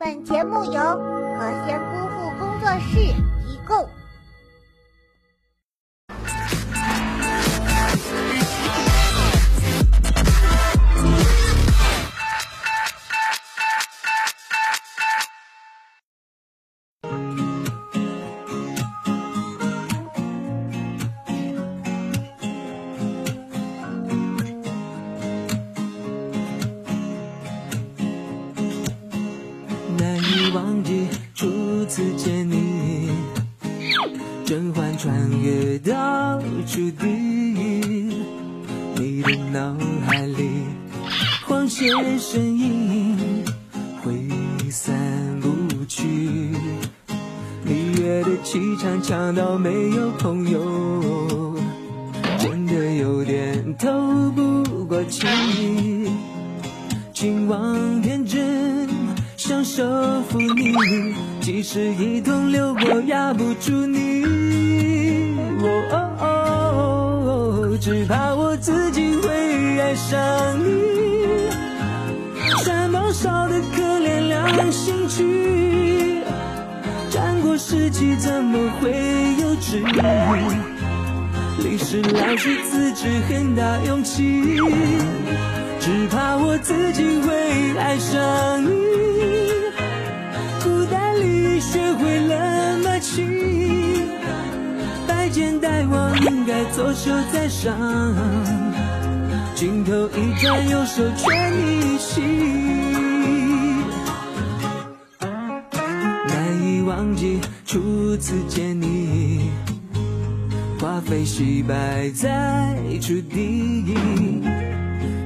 本节目由和仙姑父工作室提供。忘记初次见你，甄嬛穿越到初地，你的脑海里晃些身影，挥散不去。蜜月的气场强到没有朋友，真的有点透不过气。情网，想收服你，即使一同流过，压不住你。哦哦哦，只怕我自己会爱上你。山猫烧得可怜两心曲，战国时期怎么会有知音？历史老师自知很大勇气。只怕我自己会爱上你，学会了默契，拜见大王应该左手在上，镜头一转右手全一起，难以忘记初次见你，花飞西摆在初地。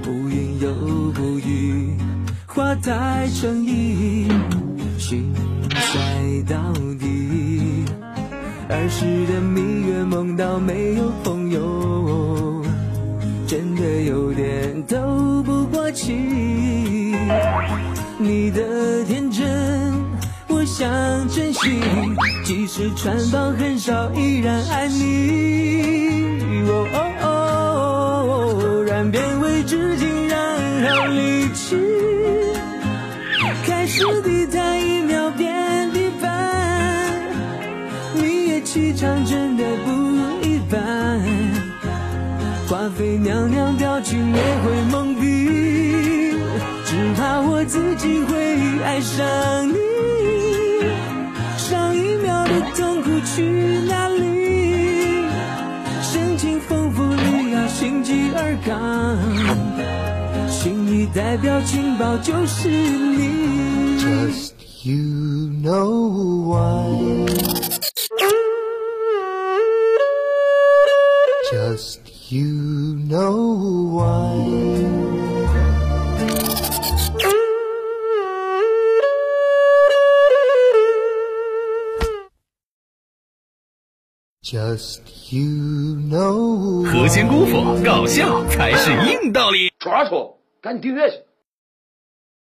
不云又不语，话太诚意，心塞到底。儿时的蜜月梦到没有朋友，真的有点透不过气。你的天真，我想珍惜，即使穿帮很少，依然爱你。哦哦哦，然变为至今然后离去。开始地毯场真的不一般。华妃娘娘表情也会懵逼，只怕我自己会爱上你。上一秒的痛苦去哪里？深情丰富你要心急而刚，心意代表情报就是你。Just you know why. Just you know why. Just you know 何仙姑父搞笑才是硬道理。耍耍，赶紧订阅去。